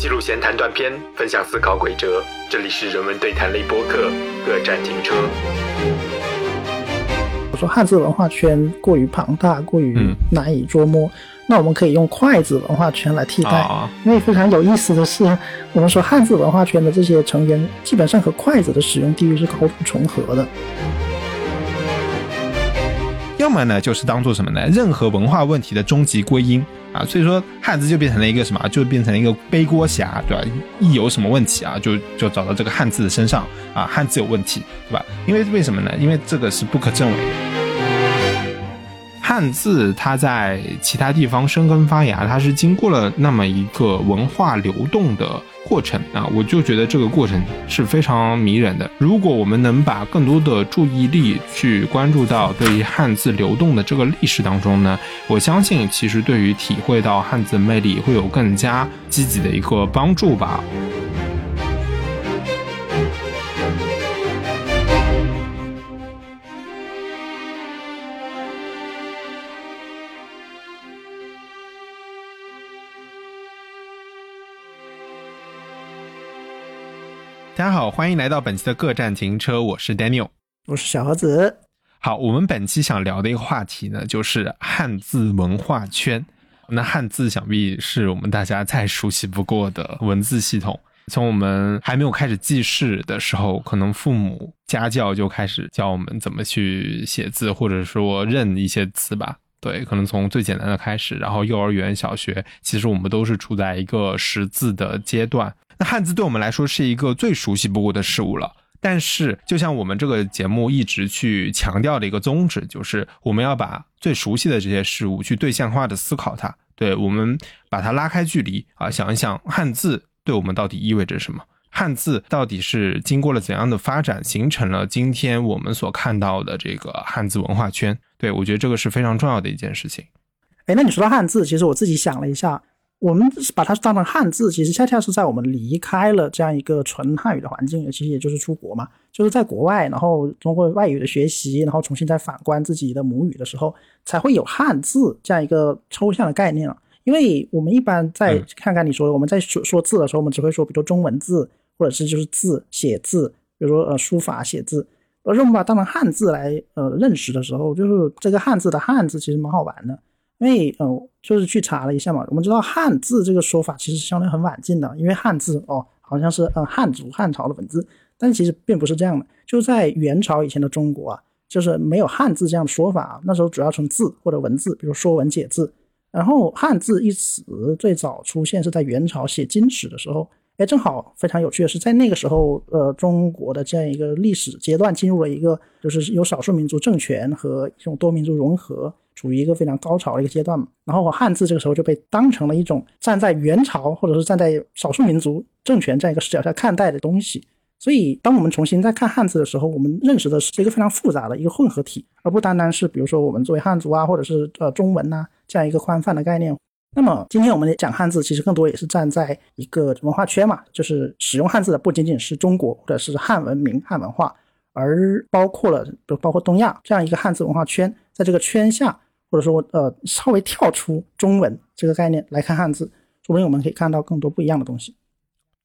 记录闲谈短片，分享思考轨哲。这里是人文对谈类播客，各站停车。我说汉字文化圈过于庞大，过于难以捉摸，那我们可以用筷子文化圈来替代。因为非常有意思的是，我们说汉字文化圈的这些成员，基本上和筷子的使用地域是高度重合的。要么呢，就是当做什么呢？任何文化问题的终极归因啊，所以说汉字就变成了一个什么？就变成了一个背锅侠，对吧？一有什么问题啊，就就找到这个汉字的身上啊，汉字有问题，对吧？因为为什么呢？因为这个是不可证伪的。汉字它在其他地方生根发芽，它是经过了那么一个文化流动的过程啊，我就觉得这个过程是非常迷人的。如果我们能把更多的注意力去关注到对于汉字流动的这个历史当中呢，我相信其实对于体会到汉字魅力会有更加积极的一个帮助吧。大家好，欢迎来到本期的各站停车，我是 Daniel，我是小盒子。好，我们本期想聊的一个话题呢，就是汉字文化圈。那汉字想必是我们大家再熟悉不过的文字系统。从我们还没有开始记事的时候，可能父母家教就开始教我们怎么去写字，或者说认一些字吧。对，可能从最简单的开始，然后幼儿园、小学，其实我们都是处在一个识字的阶段。那汉字对我们来说是一个最熟悉不过的事物了，但是就像我们这个节目一直去强调的一个宗旨，就是我们要把最熟悉的这些事物去对象化的思考它，对我们把它拉开距离啊，想一想汉字对我们到底意味着什么，汉字到底是经过了怎样的发展，形成了今天我们所看到的这个汉字文化圈。对我觉得这个是非常重要的一件事情。哎，那你说到汉字，其实我自己想了一下。我们把它当成汉字，其实恰恰是在我们离开了这样一个纯汉语的环境，其实也就是出国嘛，就是在国外，然后通过外语的学习，然后重新再反观自己的母语的时候，才会有汉字这样一个抽象的概念了。因为我们一般在看看你说我们在说说字的时候，我们只会说，比如说中文字，或者是就是字写字，比如说呃书法写字，而是我们把它当成汉字来呃认识的时候，就是这个汉字的汉字其实蛮好玩的。因为呃，就是去查了一下嘛，我们知道汉字这个说法其实相对很晚近的，因为汉字哦，好像是呃汉族汉朝的文字，但其实并不是这样的。就在元朝以前的中国啊，就是没有汉字这样的说法，那时候主要从字或者文字，比如说文解字。然后汉字一词最早出现是在元朝写金史的时候，哎，正好非常有趣的是，在那个时候，呃，中国的这样一个历史阶段进入了一个就是有少数民族政权和一种多民族融合。处于一个非常高潮的一个阶段嘛，然后汉字这个时候就被当成了一种站在元朝或者是站在少数民族政权这样一个视角下看待的东西。所以，当我们重新再看汉字的时候，我们认识的是一个非常复杂的一个混合体，而不单单是比如说我们作为汉族啊，或者是呃中文呐这样一个宽泛的概念。那么，今天我们讲汉字，其实更多也是站在一个文化圈嘛，就是使用汉字的不仅仅是中国或者是汉文明、汉文化，而包括了比如包括东亚这样一个汉字文化圈，在这个圈下。或者说，呃，稍微跳出中文这个概念来看汉字，说不定我们可以看到更多不一样的东西。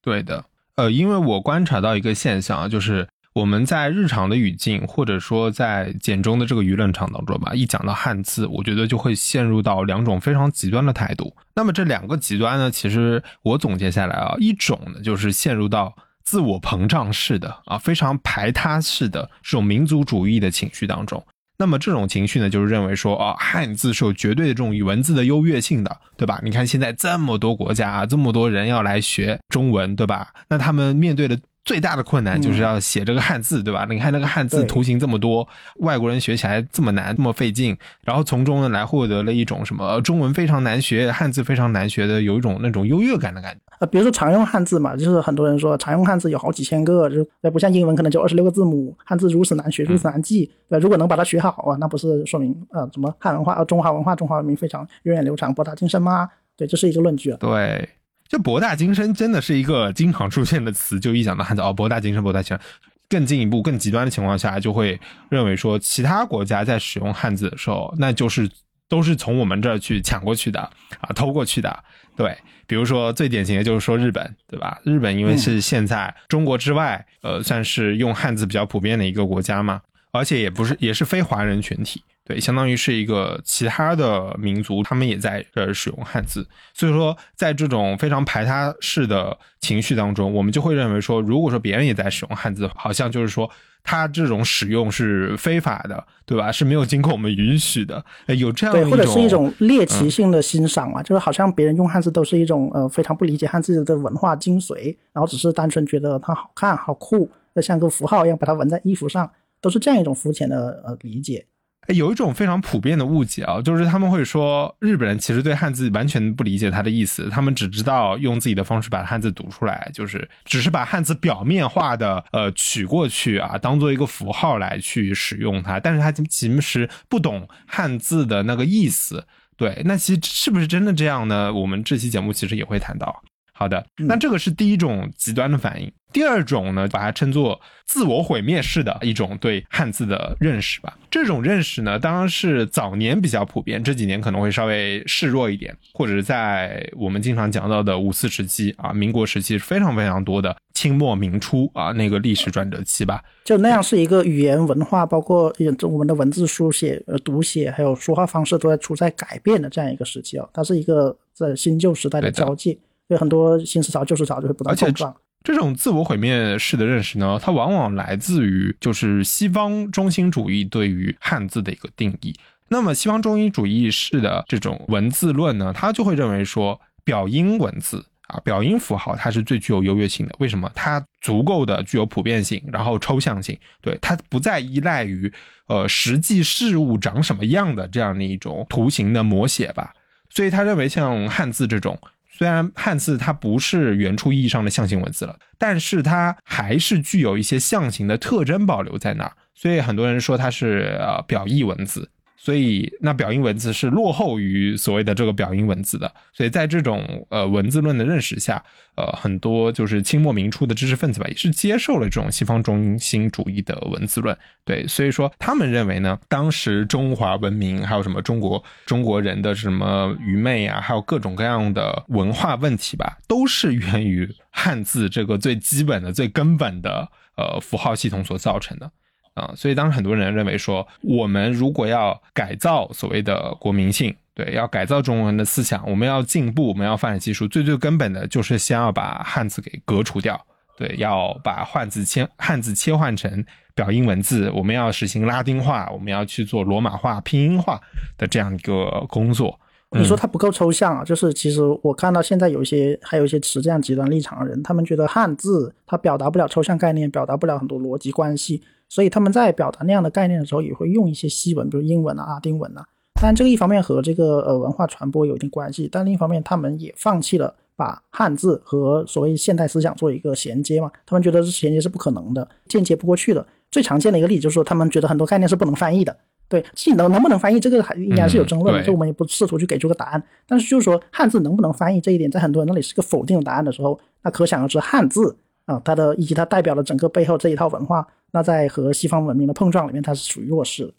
对的，呃，因为我观察到一个现象啊，就是我们在日常的语境，或者说在简中的这个舆论场当中吧，一讲到汉字，我觉得就会陷入到两种非常极端的态度。那么这两个极端呢，其实我总结下来啊，一种呢就是陷入到自我膨胀式的啊，非常排他式的这种民族主义的情绪当中。那么这种情绪呢，就是认为说，啊，汉字是有绝对的这种文字的优越性的，对吧？你看现在这么多国家啊，这么多人要来学中文，对吧？那他们面对的。最大的困难就是要写这个汉字，对吧？你看那个汉字图形这么多，外国人学起来这么难，这么费劲，然后从中呢来获得了一种什么中文非常难学，汉字非常难学的，有一种那种优越感的感觉。呃，比如说常用汉字嘛，就是很多人说常用汉字有好几千个，就不像英文可能就二十六个字母，汉字如此难学，如此难记。对，如果能把它学好啊，那不是说明呃什么汉文化、呃中华文化、中华文明非常源远流长、博大精深吗？对，这是一个论据啊。对。就博大精深真的是一个经常出现的词，就一讲到汉字哦，博大精深，博大精深。更进一步、更极端的情况下，就会认为说，其他国家在使用汉字的时候，那就是都是从我们这儿去抢过去的啊，偷过去的。对，比如说最典型的就是说日本，对吧？日本因为是现在中国之外，呃，算是用汉字比较普遍的一个国家嘛，而且也不是也是非华人群体，对，相当于是一个其他的民族，他们也在呃使用汉字。所以说，在这种非常排他式的情绪当中，我们就会认为说，如果说别人也在使用汉字，好像就是说。它这种使用是非法的，对吧？是没有经过我们允许的，有这样对，或者是一种猎奇性的欣赏嘛，就是好像别人用汉字都是一种呃非常不理解汉字的文化精髓，然后只是单纯觉得它好看、好酷，就像个符号一样把它纹在衣服上，都是这样一种肤浅的呃理解。有一种非常普遍的误解啊，就是他们会说日本人其实对汉字完全不理解它的意思，他们只知道用自己的方式把汉字读出来，就是只是把汉字表面化的呃取过去啊，当做一个符号来去使用它，但是他其实不懂汉字的那个意思。对，那其实是不是真的这样呢？我们这期节目其实也会谈到。好的，那这个是第一种极端的反应。第二种呢，把它称作自我毁灭式的一种对汉字的认识吧。这种认识呢，当然是早年比较普遍，这几年可能会稍微示弱一点，或者是在我们经常讲到的五四时期啊、民国时期非常非常多的清末明初啊那个历史转折期吧。就那样是一个语言文化，包括我们的文字书写、呃读写，还有说话方式都在处在改变的这样一个时期啊。它是一个在新旧时代的交界。有很多新思潮、旧思潮就会不断碰撞。这种自我毁灭式的认识呢，它往往来自于就是西方中心主义对于汉字的一个定义。那么，西方中心主义式的这种文字论呢，它就会认为说，表音文字啊，表音符号它是最具有优越性的。为什么？它足够的具有普遍性，然后抽象性，对它不再依赖于呃实际事物长什么样的这样的一种图形的摹写吧。所以，他认为像汉字这种。虽然汉字它不是原初意义上的象形文字了，但是它还是具有一些象形的特征保留在那儿，所以很多人说它是呃表意文字。所以，那表音文字是落后于所谓的这个表音文字的。所以在这种呃文字论的认识下，呃，很多就是清末明初的知识分子吧，也是接受了这种西方中心主义的文字论。对，所以说他们认为呢，当时中华文明还有什么中国中国人的什么愚昧啊，还有各种各样的文化问题吧，都是源于汉字这个最基本的、最根本的呃符号系统所造成的。啊，所以当时很多人认为说，我们如果要改造所谓的国民性，对，要改造中国人的思想，我们要进步，我们要发展技术，最最根本的就是先要把汉字给革除掉，对，要把汉字切汉字切换成表音文字，我们要实行拉丁化，我们要去做罗马化、拼音化的这样一个工作。你说它不够抽象啊？就是其实我看到现在有一些还有一些持这样极端立场的人，他们觉得汉字它表达不了抽象概念，表达不了很多逻辑关系。所以他们在表达那样的概念的时候，也会用一些西文，比如英文啊、拉丁文啊。当然，这个一方面和这个呃文化传播有一定关系，但另一方面，他们也放弃了把汉字和所谓现代思想做一个衔接嘛。他们觉得这衔接是不可能的，间接不过去的。最常见的一个例子就是说，他们觉得很多概念是不能翻译的。对，技能能不能翻译，这个还应该是有争论的，这我们也不试图去给出个答案。但是就是说，汉字能不能翻译这一点，在很多人那里是个否定的答案的时候，那可想而知，汉字啊，它的以及它代表了整个背后这一套文化。那在和西方文明的碰撞里面，它是属于弱势的。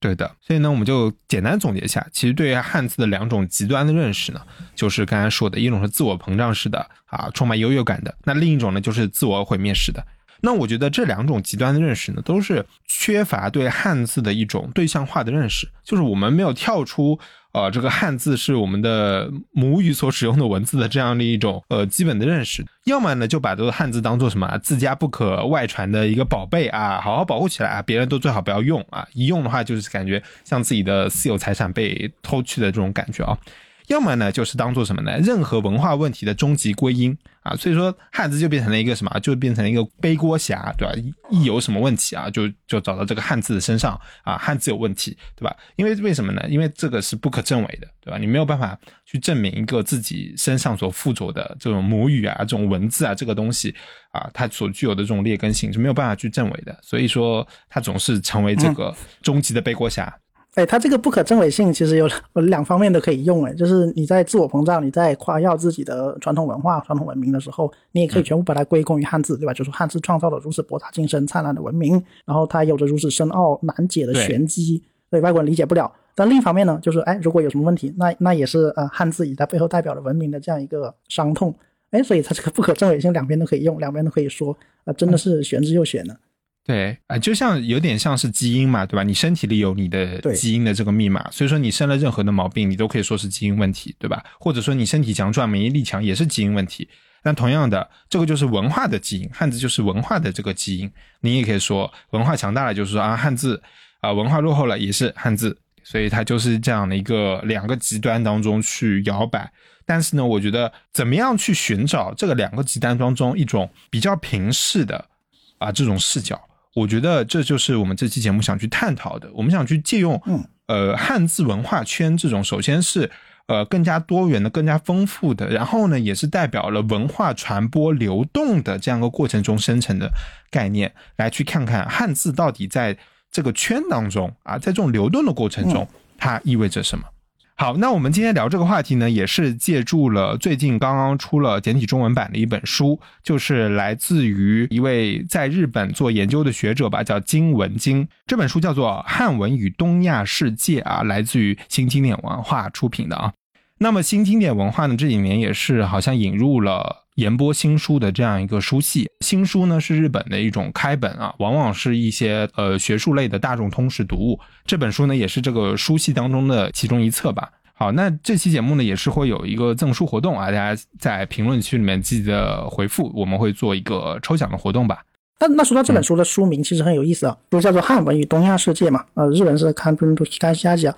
对的，所以呢，我们就简单总结一下，其实对于汉字的两种极端的认识呢，就是刚才说的一种是自我膨胀式的啊，充满优越感的；那另一种呢，就是自我毁灭式的。那我觉得这两种极端的认识呢，都是缺乏对汉字的一种对象化的认识，就是我们没有跳出呃这个汉字是我们的母语所使用的文字的这样的一种呃基本的认识，要么呢就把这个汉字当做什么自家不可外传的一个宝贝啊，好好保护起来啊，别人都最好不要用啊，一用的话就是感觉像自己的私有财产被偷去的这种感觉啊。要么呢，就是当做什么呢？任何文化问题的终极归因啊，所以说汉字就变成了一个什么？就变成了一个背锅侠，对吧？一有什么问题啊，就就找到这个汉字的身上啊，汉字有问题，对吧？因为为什么呢？因为这个是不可证伪的，对吧？你没有办法去证明一个自己身上所附着的这种母语啊、这种文字啊这个东西啊，它所具有的这种劣根性是没有办法去证伪的，所以说它总是成为这个终极的背锅侠。哎，它这个不可证伪性其实有两 方面都可以用。哎，就是你在自我膨胀、你在夸耀自己的传统文化、传统文明的时候，你也可以全部把它归功于汉字，对吧？就是汉字创造了如此博大精深、灿烂的文明，然后它有着如此深奥难解的玄机，所以外国人理解不了。但另一方面呢，就是哎，如果有什么问题，那那也是呃汉字以它背后代表了文明的这样一个伤痛，哎，所以它这个不可证伪性两边都可以用，两边都可以说，啊，真的是玄之又玄呢。对啊，就像有点像是基因嘛，对吧？你身体里有你的基因的这个密码，所以说你生了任何的毛病，你都可以说是基因问题，对吧？或者说你身体强壮、免疫力强，也是基因问题。那同样的，这个就是文化的基因，汉字就是文化的这个基因。你也可以说文化强大了，就是说啊汉字啊、文化落后了也是汉字，所以它就是这样的一个两个极端当中去摇摆。但是呢，我觉得怎么样去寻找这个两个极端当中一种比较平视的啊这种视角，我觉得这就是我们这期节目想去探讨的。我们想去借用嗯呃汉字文化圈这种，首先是呃更加多元的、更加丰富的，然后呢也是代表了文化传播流动的这样一个过程中生成的概念，来去看看汉字到底在这个圈当中啊，在这种流动的过程中，它意味着什么。好，那我们今天聊这个话题呢，也是借助了最近刚刚出了简体中文版的一本书，就是来自于一位在日本做研究的学者吧，叫金文京。这本书叫做《汉文与东亚世界》啊，来自于新经典文化出品的啊。那么新经典文化呢，这几年也是好像引入了研播新书的这样一个书系。新书呢是日本的一种开本啊，往往是一些呃学术类的大众通识读物。这本书呢也是这个书系当中的其中一册吧。好，那这期节目呢也是会有一个赠书活动啊，大家在评论区里面记得回复，我们会做一个抽奖的活动吧。那那说到这本书的书名，其实很有意思啊，书叫做《汉文与东亚世界》嘛，呃，日文是 Kanpun to Hikashiasia，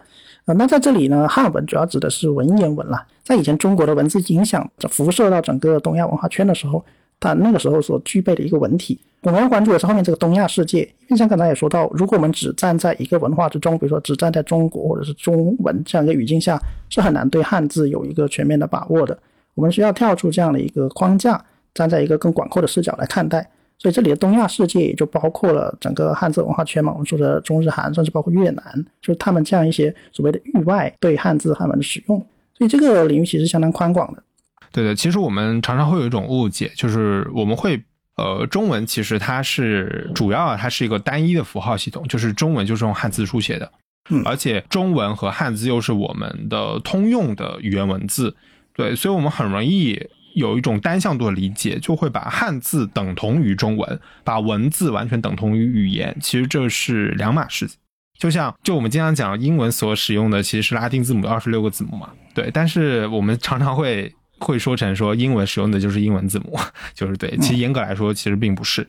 呃，那在这里呢，汉文主要指的是文言文啦，在以前中国的文字影响辐射到整个东亚文化圈的时候，它那个时候所具备的一个文体。我们要关注的是后面这个东亚世界，因为像刚才也说到，如果我们只站在一个文化之中，比如说只站在中国或者是中文这样一个语境下，是很难对汉字有一个全面的把握的。我们需要跳出这样的一个框架，站在一个更广阔的视角来看待。所以这里的东亚世界也就包括了整个汉字文化圈嘛，我们说的中日韩，甚至包括越南，就是他们这样一些所谓的域外对汉字汉文的使用。所以这个领域其实相当宽广的。对的，其实我们常常会有一种误解，就是我们会呃，中文其实它是主要啊它是一个单一的符号系统，就是中文就是用汉字书写的，嗯而且中文和汉字又是我们的通用的语言文字，对，所以我们很容易有一种单向度的理解，就会把汉字等同于中文，把文字完全等同于语言，其实这是两码事情。就像就我们经常讲英文所使用的其实是拉丁字母的二十六个字母嘛，对，但是我们常常会会说成说英文使用的就是英文字母，就是对，其实严格来说其实并不是，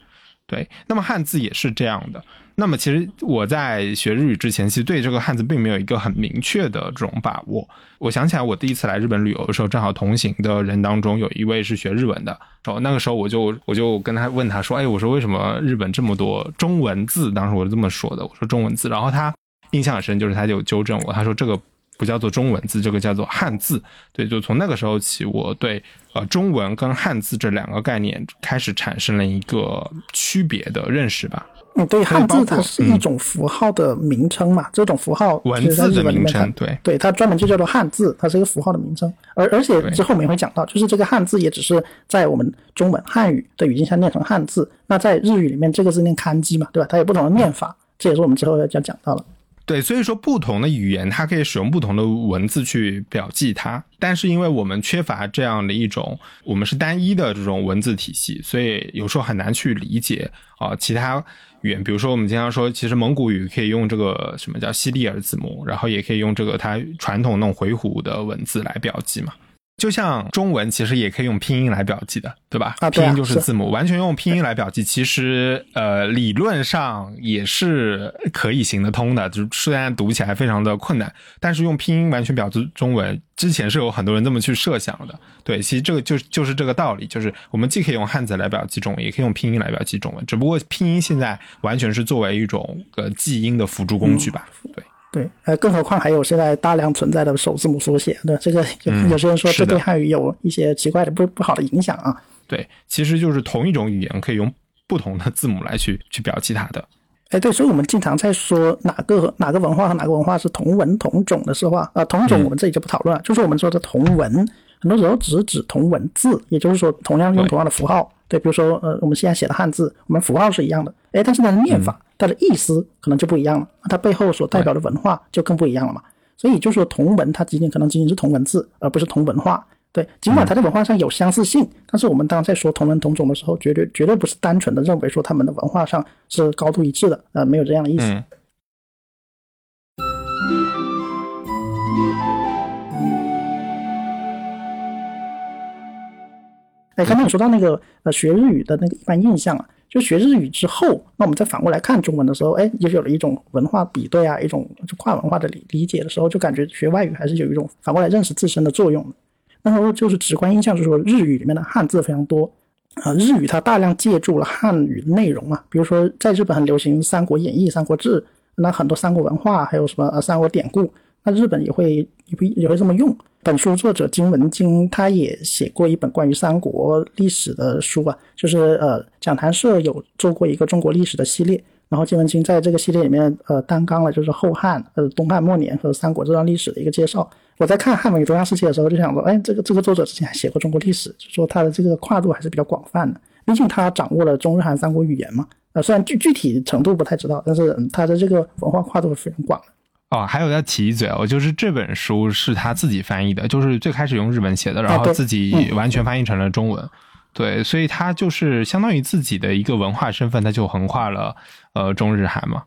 对。那么汉字也是这样的。那么其实我在学日语之前，其实对这个汉字并没有一个很明确的这种把握。我想起来，我第一次来日本旅游的时候，正好同行的人当中有一位是学日文的，然后那个时候我就我就跟他问他说：“哎，我说为什么日本这么多中文字？”当时我是这么说的，我说中文字。然后他印象很深，就是他就纠正我，他说这个不叫做中文字，这个叫做汉字。对，就从那个时候起，我对呃中文跟汉字这两个概念开始产生了一个区别的认识吧。嗯，对，汉字它是一种符号的名称嘛，这种符号文字的名称，对对，它专门就叫做汉字，它是一个符号的名称。而而且之后我们也会讲到，就是这个汉字也只是在我们中文汉语的语境下念成汉字，那在日语里面这个字念 kanji 基嘛，对吧？它有不同的念法，这也是我们之后要要讲到了。对，所以说不同的语言它可以使用不同的文字去表记它，但是因为我们缺乏这样的一种，我们是单一的这种文字体系，所以有时候很难去理解啊、其他语言。比如说我们经常说，其实蒙古语可以用这个什么叫西里尔字母，然后也可以用这个它传统那种回鹘的文字来表记嘛。就像中文其实也可以用拼音来表记的，对吧？啊拼音就是是字母，完全用拼音来表记，其实呃理论上也是可以行得通的，就是虽然读起来非常的困难，但是用拼音完全表记中文，之前是有很多人这么去设想的。对，其实这个就就是这个道理，就是我们既可以用汉字来表记中文，也可以用拼音来表记中文，只不过拼音现在完全是作为一种呃记音的辅助工具吧。对。对，呃，更何况还有现在大量存在的首字母缩写，对这个有嗯有些人说这对汉语有一些奇怪的不不好的影响啊。对，其实就是同一种语言可以用不同的字母来去去表记它的。哎，对，所以我们经常在说哪个哪个文化和哪个文化是同文同种的时候啊，呃，同种嗯。我们这里就不讨论了，就是我们说的同文，很多时候只是指同文字，也就是说同样用同样的符号，对，比如说呃，我们现在写的汉字，我们符号是一样的，哎，但是它的念法、它的意思可能就不一样了，它背后所代表的文化就更不一样了嘛。所以就说同文，它仅仅可能仅仅是同文字，而不是同文化。对，尽管它在文化上有相似性，但是我们当在说同文同种的时候，绝对绝对不是单纯的认为说他们的文化上是高度一致的，呃，没有这样的意思。嗯哎，刚才你说到那个呃学日语的那个一般印象啊，就学日语之后，那我们再反过来看中文的时候，哎，也有了一种文化比对啊，一种就跨文化的理理解的时候，就感觉学外语还是有一种反过来认识自身的作用的。然后就是直观印象，就是说日语里面的汉字非常多，啊，日语它大量借助了汉语内容啊，比如说在日本很流行《三国演义》《三国志》，那很多三国文化还有什么呃三国典故，那日本也会也会也会这么用。本书作者金文京他也写过一本关于三国历史的书啊，就是呃讲坛社有做过一个中国历史的系列，然后金文京在这个系列里面呃担纲了就是后汉、呃东汉末年和三国这段历史的一个介绍。我在看汉文与中央世界的时候，就想说，哎，这个这个作者之前还写过中国历史，就说他的这个跨度还是比较广泛的。毕竟他掌握了中日韩三国语言嘛，呃，虽然具具体程度不太知道，但是他的这个文化跨度是非常广的。哦，还有要提一嘴哦，就是这本书是他自己翻译的，就是最开始用日文写的，然后自己完全翻译成了中文。对，所以他就是相当于自己的一个文化身份，他就横跨了呃中日韩嘛。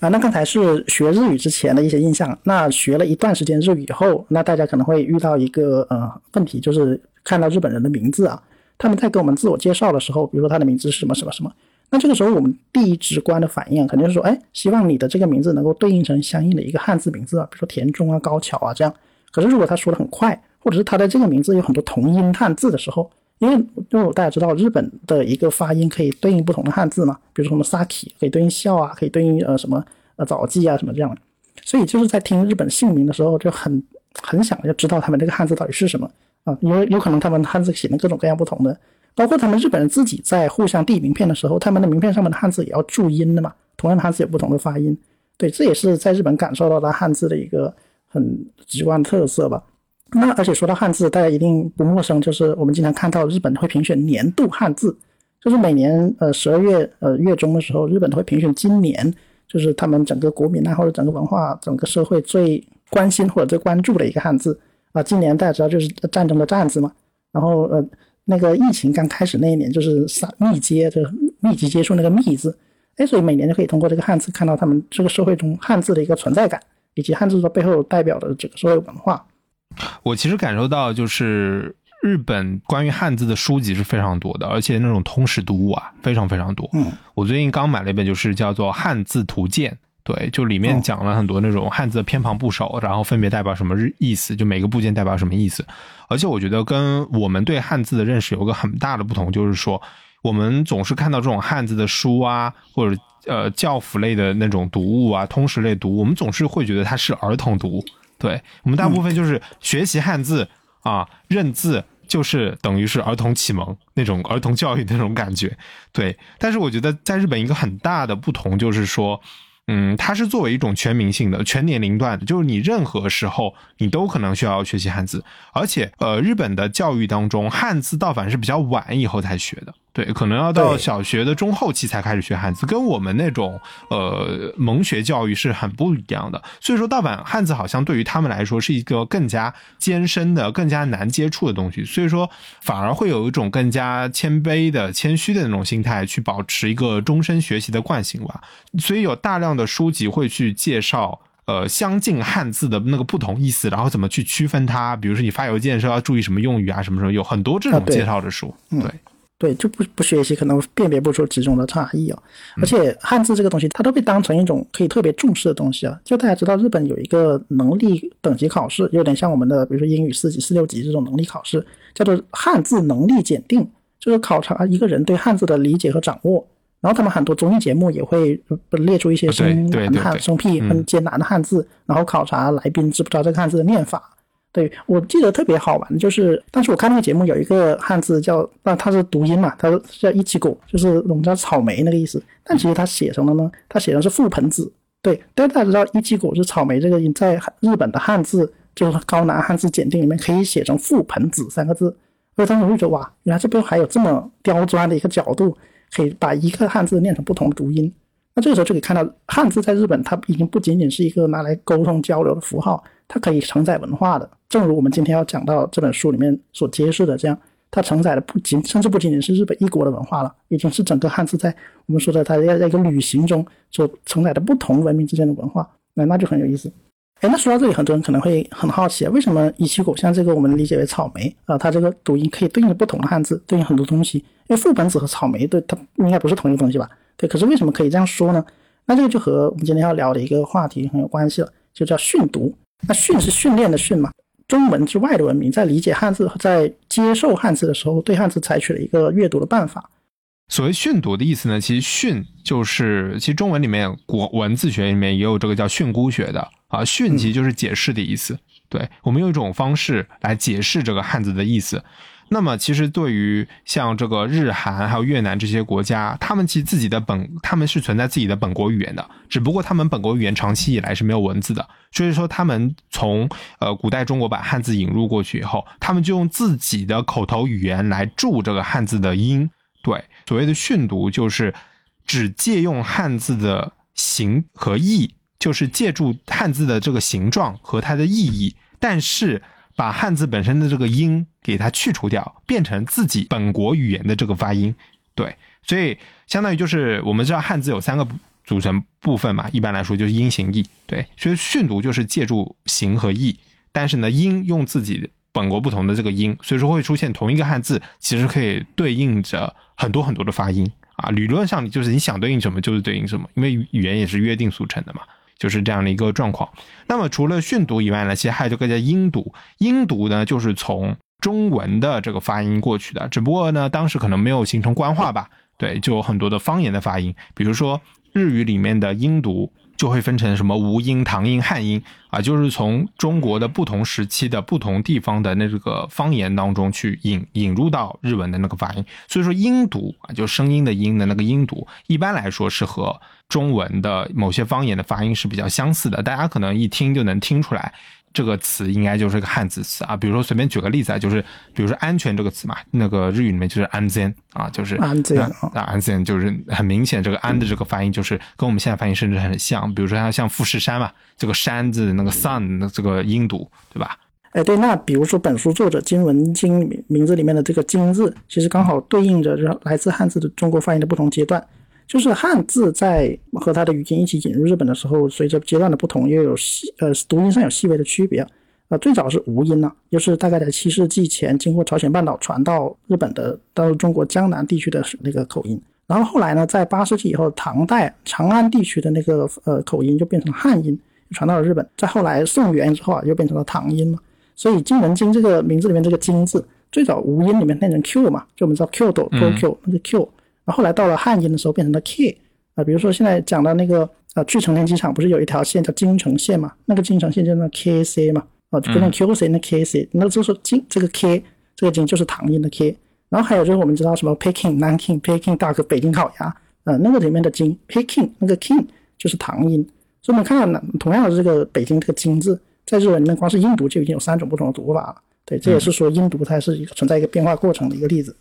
啊，那刚才是学日语之前的一些印象。那学了一段时间日语以后，那大家可能会遇到一个呃问题，就是看到日本人的名字啊，他们在给我们自我介绍的时候，比如说他的名字是什么什么什么，那这个时候我们第一直观的反应肯定是说，哎，希望你的这个名字能够对应成相应的一个汉字名字啊，比如说田中啊、高桥啊这样。可是如果他说的很快，或者是他的这个名字有很多同音汉字的时候，因为因为大家知道日本的一个发音可以对应不同的汉字嘛，比如说什么 saki 可以对应笑啊，可以对应呃什么呃早记啊什么这样的，所以就是在听日本姓名的时候就很很想要知道他们这个汉字到底是什么啊，因为有可能他们汉字写的各种各样不同的，包括他们日本人自己在互相递名片的时候，他们的名片上面的汉字也要注音的嘛，同样的汉字有不同的发音，对，这也是在日本感受到的汉字的一个很直观的特色吧。那而且说到汉字，大家一定不陌生，就是我们经常看到日本会评选年度汉字，就是每年呃十二月呃月中的时候，日本都会评选今年就是他们整个国民啊或者整个文化整个社会最关心或者最关注的一个汉字啊。今年大家知道就是战争的战字嘛，然后呃那个疫情刚开始那一年就是撒密接这个密集接触那个密字，哎，所以每年就可以通过这个汉字看到他们这个社会中汉字的一个存在感，以及汉字的背后代表的这个社会文化。我其实感受到，就是日本关于汉字的书籍是非常多的，而且那种通识读物啊，非常非常多。嗯，我最近刚买了一本，就是叫做《汉字图鉴》，对，就里面讲了很多那种汉字的偏旁部首，然后分别代表什么日意思，就每个部件代表什么意思。而且我觉得跟我们对汉字的认识有个很大的不同，就是说我们总是看到这种汉字的书啊，或者呃教辅类的那种读物啊，通识类读物，我们总是会觉得它是儿童读物。对我们大部分就是学习汉字啊，认字就是等于是儿童启蒙那种儿童教育那种感觉。对，但是我觉得在日本一个很大的不同就是说，嗯，它是作为一种全民性的、全年龄段的，就是你任何时候你都可能需要学习汉字，而且呃，日本的教育当中汉字倒反是比较晚以后才学的。对，可能要到小学的中后期才开始学汉字，跟我们那种呃蒙学教育是很不一样的。所以说，盗版汉字好像对于他们来说是一个更加艰深的、更加难接触的东西，所以说反而会有一种更加谦卑的、谦虚的那种心态，去保持一个终身学习的惯性吧。所以有大量的书籍会去介绍。呃，相近汉字的那个不同意思，然后怎么去区分它？比如说你发邮件的时候要注意什么用语啊，什么什么，有很多这种介绍的书。对，对，就不不学习，可能辨别不出其中的差异哦。而且汉字这个东西，它都被当成一种可以特别重视的东西啊。就大家知道，日本有一个能力等级考试，有点像我们的，比如说英语四级、四六级这种能力考试，叫做汉字能力检定，就是考察一个人对汉字的理解和掌握。然后他们很多综艺节目也会呃列出一些生难汉、对对对生僻、嗯很艰难的汉字，然后考察来宾知不知道这个汉字的念法。对我记得特别好玩，就是当时我看那个节目有一个汉字叫，那它是读音嘛，它是叫一起果，就是我们叫草莓那个意思。但其实它写成了呢，它写成是覆盆子。对，但大家知道一起果是草莓这个音，在日本的汉字就是高难汉字检定里面可以写成覆盆子三个字所以当时我就觉得哇，原来这边还有这么刁钻的一个角度，可以把一个汉字念成不同的读音。那这个时候就可以看到，汉字在日本它已经不仅仅是一个拿来沟通交流的符号，它可以承载文化的。正如我们今天要讲到这本书里面所揭示的这样，它承载的不仅甚至不仅仅是日本一国的文化了，已经是整个汉字在我们说的它要在一个旅行中所承载的不同文明之间的文化。那那就很有意思。哎，那说到这里，很多人可能会很好奇，为什么伊奇果像这个我们理解为草莓啊，它这个读音可以对应不同的汉字，对应很多东西？因为副本子和草莓对它应该不是同一个东西吧？对，可是为什么可以这样说呢？那这个就和我们今天要聊的一个话题很有关系了，就叫训读。那训是训练的训嘛？中文之外的文明在理解汉字和在接受汉字的时候，对汉字采取了一个阅读的办法。所谓训读的意思呢，其实训就是其实中文里面国文字学里面也有这个叫训诂学的啊，训其实就是解释的意思。对我们用一种方式来解释这个汉字的意思。那么，其实对于像这个日韩还有越南这些国家，他们其实自己的本，他们是存在自己的本国语言的，只不过他们本国语言长期以来是没有文字的，所以说他们从呃古代中国把汉字引入过去以后，他们就用自己的口头语言来注这个汉字的音。对，所谓的训读就是只借用汉字的形和意，就是借助汉字的这个形状和它的意义，但是。把汉字本身的这个音给它去除掉，变成自己本国语言的这个发音，对，所以相当于就是我们知道汉字有三个组成部分嘛，一般来说就是音、形、意，对，所以训读就是借助形和意，但是呢，音用自己本国不同的这个音，所以说会出现同一个汉字，其实可以对应着很多很多的发音啊，理论上就是你想对应什么就是对应什么，因为语言也是约定俗成的嘛。就是这样的一个状况。那么除了训读以外呢，其实还有就更加音读。音读呢，就是从中文的这个发音过去的，只不过呢，当时可能没有形成官话吧。对，就有很多的方言的发音，比如说日语里面的音读。就会分成什么吴音、唐音、汉音啊，就是从中国的不同时期的不同地方的那个方言当中去引引入到日文的那个发音。所以说音读啊，就声音的音的那个音读，一般来说是和中文的某些方言的发音是比较相似的，大家可能一听就能听出来。这个词应该就是个汉字词啊，比如说随便举个例子啊，就是比如说安全这个词嘛，那个日语里面就是安全啊，就是安全啊，安全就是很明显，这个安的这个发音就是跟我们现在发音甚至很像，比如说它像富士山嘛，这个山字那个 sun 的这个音读，对吧？哎，对，那比如说本书作者金文京名字里面的这个金字，其实刚好对应着来自汉字的中国发音的不同阶段。就是汉字在和它的语音一起引入日本的时候，随着阶段的不同，又有细呃读音上有细微的区别。呃，最早是吴音呢，就是大概在七世纪前，经过朝鲜半岛传到日本的，到中国江南地区的那个口音。然后后来呢，在八世纪以后，唐代长安地区的那个呃口音就变成汉音，传到了日本。再后来宋元之后啊，又变成了唐音嘛。所以金文经这个名字里面这个金字，最早吴音里面念成 Q 嘛，就我们知道 Q 多 Q 那个 Q。然后后来到了汉音的时候变成了 K 啊，比如说现在讲的那个呃去成田机场不是有一条线叫京城线嘛？那个京城线叫那 KC 嘛，啊就变成 QC 那 KC，那就是京这个 K 这个京就是唐音的 K。然后还有就是我们知道什么 Peking Nanking Peking Duck 北京烤鸭，呃那个里面的京 Peking 那个 King 就是唐音。所以我们看到呢，同样的这个北京这个京字，在日文里面光是音读就已经有三种不同的读法了。对，这也是说音读它是一个存在一个变化过程的一个例子。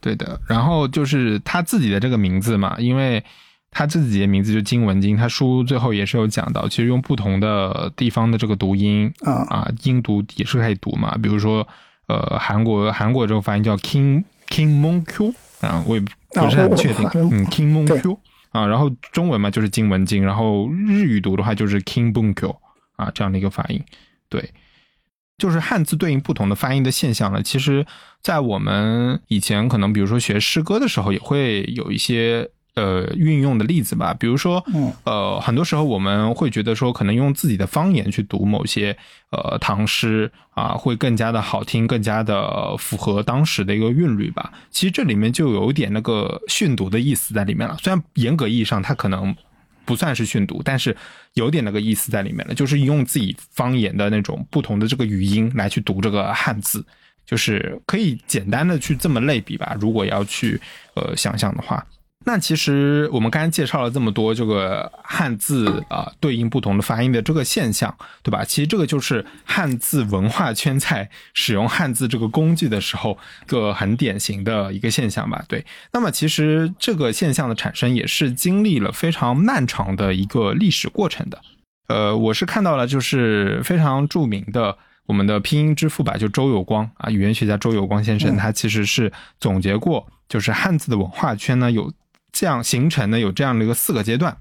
对的，然后就是他自己的这个名字嘛，因为他自己的名字就金文金，他书最后也是有讲到，其实用不同的地方的这个读音啊。啊音读也是可以读嘛，比如说呃韩国韩国这个发音叫 King King Mon Q 啊，我也不是很确定，嗯 King Mon Q 啊，然后中文嘛就是金文金，然后日语读的话就是 King Bon Q 啊这样的一个发音，对。就是汉字对应不同的发音的现象呢，其实，在我们以前可能，比如说学诗歌的时候，也会有一些呃运用的例子吧。比如说，呃，很多时候我们会觉得说，可能用自己的方言去读某些呃唐诗啊，会更加的好听，更加的符合当时的一个韵律吧。其实这里面就有点那个训读的意思在里面了。虽然严格意义上它可能。不算是训读，但是有点那个意思在里面了，就是用自己方言的那种不同的这个语音来去读这个汉字，就是可以简单的去这么类比吧。如果要去呃想象的话，那其实我们刚才介绍了这么多这个汉字啊对应不同的发音的这个现象，对吧？其实这个就是汉字文化圈在使用汉字这个工具的时候，个很典型的一个现象吧。对，那么其实这个现象的产生也是经历了非常漫长的一个历史过程的。呃，我是看到了就是非常著名的我们的拼音之父吧，就周有光啊，语言学家周有光先生，他其实是总结过，就是汉字的文化圈呢有。这样形成呢，有这样的一个四个阶段。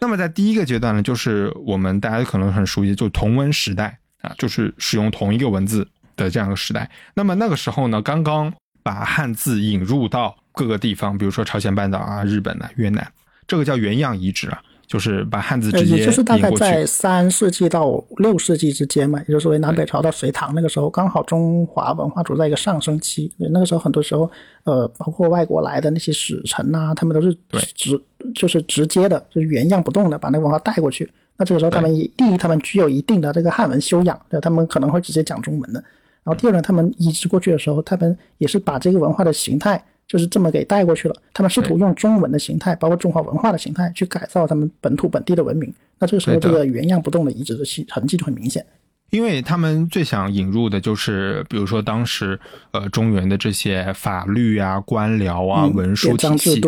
那么在第一个阶段呢，就是我们大家可能很熟悉，就同文时代啊，就是使用同一个文字的这样一个时代。那么那个时候呢，刚刚把汉字引入到各个地方，比如说朝鲜半岛啊、日本啊、越南，这个叫原样移植啊。就是把汉字直接也就是大概在三世纪到六世纪之间嘛，也就是为南北朝到隋唐那个时候，刚好中华文化处在一个上升期。那个时候很多时候，呃，包括外国来的那些使臣啊，他们都是直就是直接的，就是原样不动的把那个文化带过去。那这个时候他们第一，他们具有一定的这个汉文修养，对，他们可能会直接讲中文的。然后第二呢，他们移植过去的时候，他们也是把这个文化的形态。就是这么给带过去了。他们试图用中文的形态，包括中华文化的形态，去改造他们本土本地的文明。那这个时候，这个原样不动的遗址的痕痕迹就很明显。因为他们最想引入的就是，比如说当时呃中原的这些法律啊、官僚啊、文书体系、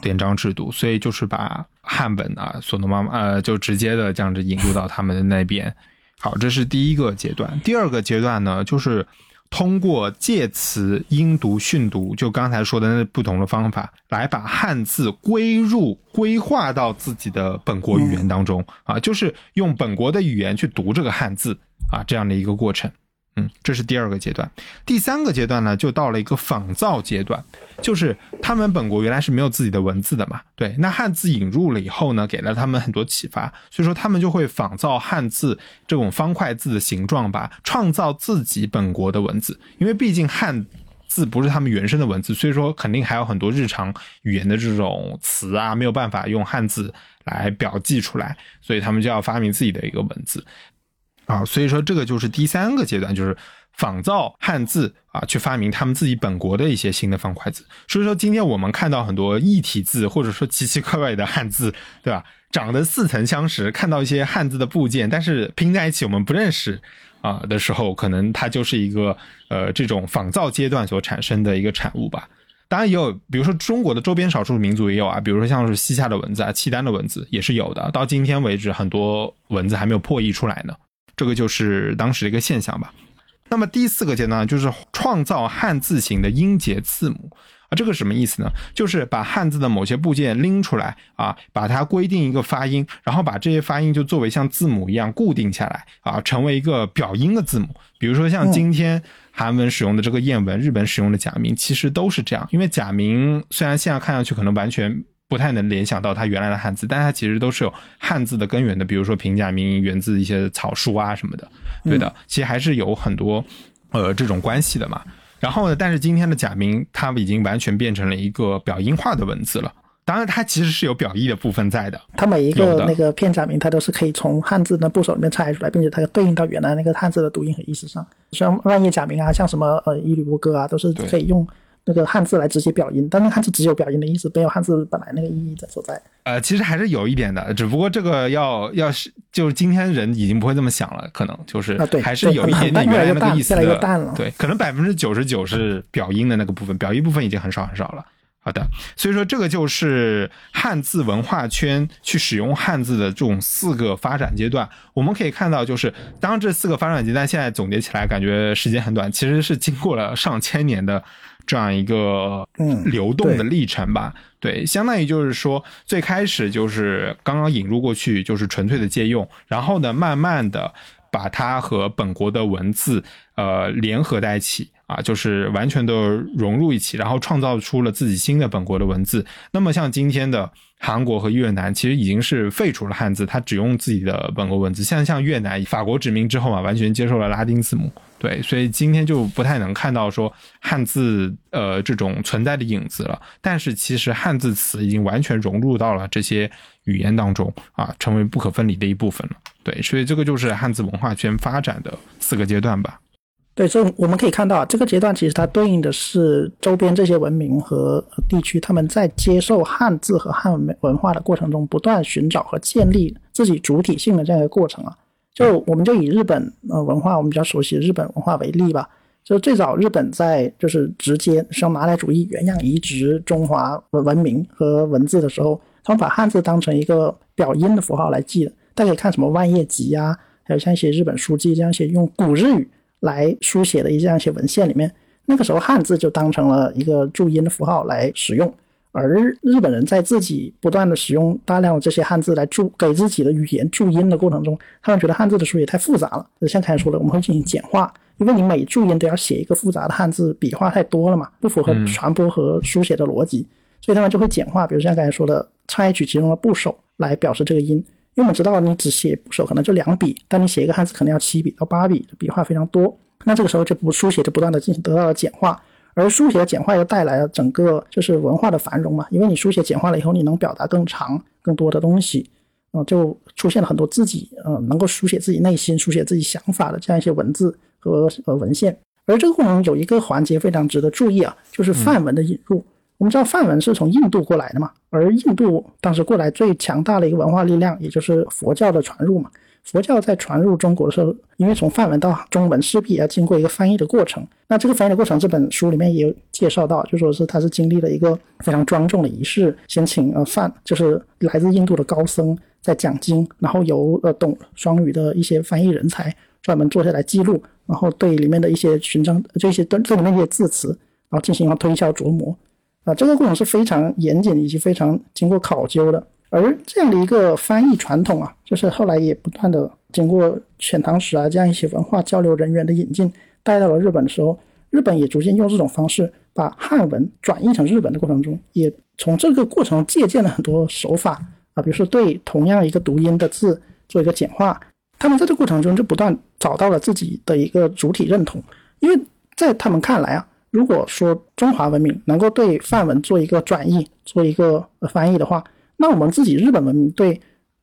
典章制度，所以就是把汉本啊、索诺妈妈呃，就直接的这样子引入到他们的那边。好，这是第一个阶段。第二个阶段呢，就是。通过借词、音读、训读，就刚才说的那不同的方法，来把汉字归入、规划到自己的本国语言当中啊，就是用本国的语言去读这个汉字啊，这样的一个过程。嗯，这是第二个阶段。第三个阶段呢，就到了一个仿造阶段，就是他们本国原来是没有自己的文字的嘛，对，那汉字引入了以后呢，给了他们很多启发，所以说他们就会仿造汉字这种方块字的形状吧，创造自己本国的文字。因为毕竟汉字不是他们原生的文字，所以说肯定还有很多日常语言的这种词啊，没有办法用汉字来表记出来，所以他们就要发明自己的一个文字。啊，所以说这个就是第三个阶段，就是仿造汉字啊，去发明他们自己本国的一些新的方块字。所以说，今天我们看到很多异体字，或者说奇奇怪怪的汉字，对吧？长得似曾相识，看到一些汉字的部件，但是拼在一起我们不认识啊的时候，可能它就是一个呃这种仿造阶段所产生的一个产物吧。当然也有，比如说中国的周边少数民族也有啊，比如说像是西夏的文字啊、契丹的文字也是有的。到今天为止，很多文字还没有破译出来呢。这个就是当时的一个现象吧。那么第四个阶段就是创造汉字形的音节字母啊，这个什么意思呢？就是把汉字的某些部件拎出来啊，把它规定一个发音，然后把这些发音就作为像字母一样固定下来啊，成为一个表音的字母。比如说像今天韩文使用的这个谚文，日本使用的假名，其实都是这样。因为假名虽然现在看上去可能完全。不太能联想到它原来的汉字，但它其实都是有汉字的根源的。比如说平假名源自一些草书啊什么的，对的，其实还是有很多呃这种关系的嘛。然后呢，但是今天的假名它已经完全变成了一个表音化的文字了。当然，它其实是有表意的部分在的。它每一个那个片假名，它都是可以从汉字的部首里面拆出来，并且它对应到原来那个汉字的读音和意思上。像万叶假名啊，像什么呃伊吕波歌啊，都是可以用。那个汉字来直接表音，但是汉字只有表音的意思，没有汉字本来那个意义的所在。呃，其实还是有一点的，只不过这个要要是就是今天人已经不会这么想了，可能就是啊，对，还是有一点点原来那个意思的，淡了。对，可能百分之九十九是表音的那个部分，表音部分已经很少很少了。好的，所以说这个就是汉字文化圈去使用汉字的这种四个发展阶段。我们可以看到，就是当这四个发展阶段现在总结起来，感觉时间很短，其实是经过了上千年的。这样一个流动的历程吧，对，相当于就是说，最开始就是刚刚引入过去，就是纯粹的借用，然后呢，慢慢的把它和本国的文字呃联合在一起啊，就是完全的融入一起，然后创造出了自己新的本国的文字。那么像今天的。韩国和越南其实已经是废除了汉字，它只用自己的本国文字。像像越南，法国殖民之后嘛，完全接受了拉丁字母，对，所以今天就不太能看到说汉字呃这种存在的影子了。但是其实汉字词已经完全融入到了这些语言当中啊，成为不可分离的一部分了。对，所以这个就是汉字文化圈发展的四个阶段吧。对，所以我们可以看到，这个阶段其实它对应的是周边这些文明和地区，他们在接受汉字和汉文化的过程中，不断寻找和建立自己主体性的这样一个过程啊。就我们就以日本呃文化，我们比较熟悉的日本文化为例吧。就最早日本在就是直接像马来主义原样移植中华文文明和文字的时候，他们把汉字当成一个表音的符号来记的。大家可以看什么《万叶集》啊，还有像一些日本书记这样一些用古日语。来书写的一这样一些文献里面，那个时候汉字就当成了一个注音的符号来使用，而日本人在自己不断的使用大量的这些汉字来注给自己的语言注音的过程中，他们觉得汉字的书写太复杂了。像刚才说的，我们会进行简化，因为你每注音都要写一个复杂的汉字，笔画太多了嘛，不符合传播和书写的逻辑，所以他们就会简化。比如像刚才说的，拆取其中的部首来表示这个音。因为我们知道，你只写部首可能就两笔，但你写一个汉字可能要七笔到八笔，笔画非常多。那这个时候就不书写就不断的进行得到了简化，而书写简化又带来了整个就是文化的繁荣嘛。因为你书写简化了以后，你能表达更长更多的东西，嗯，就出现了很多自己呃能够书写自己内心、书写自己想法的这样一些文字和呃文献。而这个过程有一个环节非常值得注意啊，就是范文的引入。我们知道梵文是从印度过来的嘛，而印度当时过来最强大的一个文化力量，也就是佛教的传入嘛。佛教在传入中国的时候，因为从梵文到中文势必也要经过一个翻译的过程。那这个翻译的过程，这本书里面也有介绍到，就说是他是经历了一个非常庄重的仪式，先请呃梵，就是来自印度的高僧在讲经，然后由呃懂双语的一些翻译人才专门坐下来记录，然后对里面的一些寻章这些这里面一些字词，然后进行了推敲琢磨。啊，这个过程是非常严谨以及非常经过考究的。而这样的一个翻译传统啊，就是后来也不断的经过《遣唐使》啊这样一些文化交流人员的引进，带到了日本的时候，日本也逐渐用这种方式把汉文转译成日本的过程中，也从这个过程借鉴了很多手法啊，比如说对同样一个读音的字做一个简化，他们在这过程中就不断找到了自己的一个主体认同，因为在他们看来啊。如果说中华文明能够对梵文做一个转译、做一个翻译的话，那我们自己日本文明对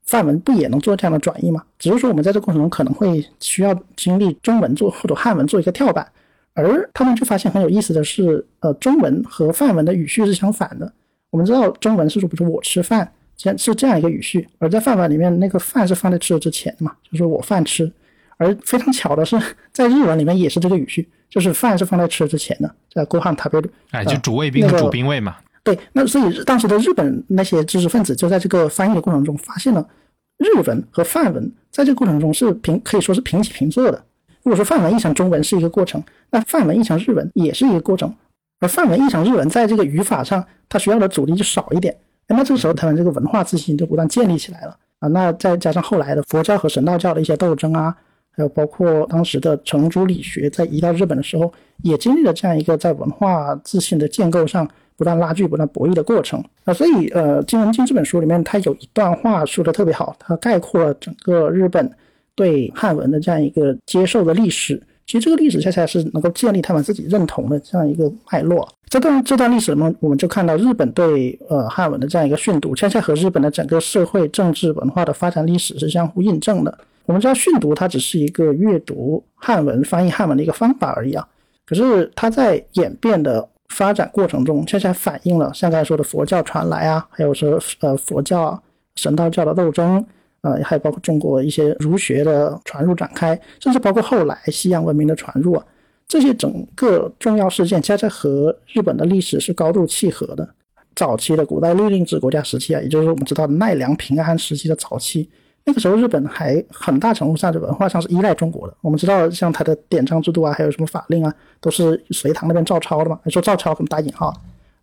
梵文不也能做这样的转译吗？只是说我们在这过程中可能会需要经历中文做或者汉文做一个跳板，而他们就发现很有意思的是，呃，中文和梵文的语序是相反的。我们知道中文是说，比如说我吃饭，是这样一个语序，而在梵文里面，那个饭是放在吃的之前嘛，就是我饭吃。而非常巧的是，在日文里面也是这个语序，就是饭是放在吃之前的，在锅汉塔贝鲁，哎，就主谓宾和主宾谓嘛。对，那所以当时的日本那些知识分子就在这个翻译的过程中发现了日文和梵文在这个过程中是平可以说是平起平坐的。如果说范文译成中文是一个过程，那范文译成日文也是一个过程，而范文译成日文在这个语法上它需要的阻力就少一点。那这个时候他们这个文化自信就不断建立起来了啊。那再加上后来的佛教和神道教的一些斗争啊。还有包括当时的程朱理学在移到日本的时候，也经历了这样一个在文化自信的建构上不断拉锯、不断博弈的过程啊。所以，呃，《金文经》这本书里面，它有一段话说的特别好，它概括了整个日本对汉文的这样一个接受的历史。其实这个历史恰恰是能够建立他们自己认同的这样一个脉络。这段这段历史呢，我们就看到日本对呃汉文的这样一个训读，恰恰和日本的整个社会、政治、文化的发展历史是相互印证的。我们知道训读它只是一个阅读汉文、翻译汉文的一个方法而已啊，可是它在演变的发展过程中，恰恰反映了像刚才说的佛教传来啊，还有说呃佛教、神道教的斗争，呃，还有包括中国一些儒学的传入展开，甚至包括后来西洋文明的传入啊，这些整个重要事件，恰恰和日本的历史是高度契合的。早期的古代律令制国家时期啊，也就是我们知道的奈良平安时期的早期。那个时候，日本还很大程度上在文化上是依赖中国的。我们知道，像它的典章制度啊，还有什么法令啊，都是隋唐那边照抄的嘛。说照抄，可能打引号。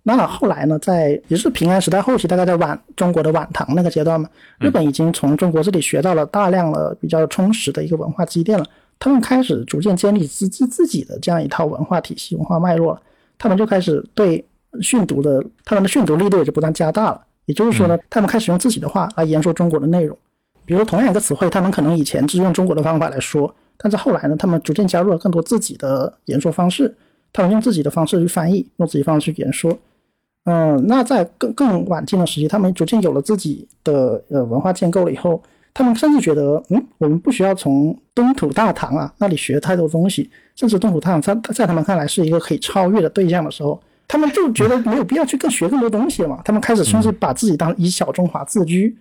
那后来呢，在也是平安时代后期，大概在晚中国的晚唐那个阶段嘛，日本已经从中国这里学到了大量的比较充实的一个文化积淀了。他们开始逐渐建立自自自己的这样一套文化体系、文化脉络了。他们就开始对训读的，他们的训读力度也就不断加大了。也就是说呢，他们开始用自己的话来言说中国的内容。比如同样一个词汇，他们可能以前只用中国的方法来说，但是后来呢，他们逐渐加入了更多自己的言说方式，他们用自己的方式去翻译，用自己方式去言说。嗯，那在更更晚近的时期，他们逐渐有了自己的呃文化建构了以后，他们甚至觉得，嗯，我们不需要从东土大唐啊那里学太多东西，甚至东土大唐在在他们看来是一个可以超越的对象的时候，他们就觉得没有必要去更学更多东西了嘛。他们开始甚至把自己当以小中华自居。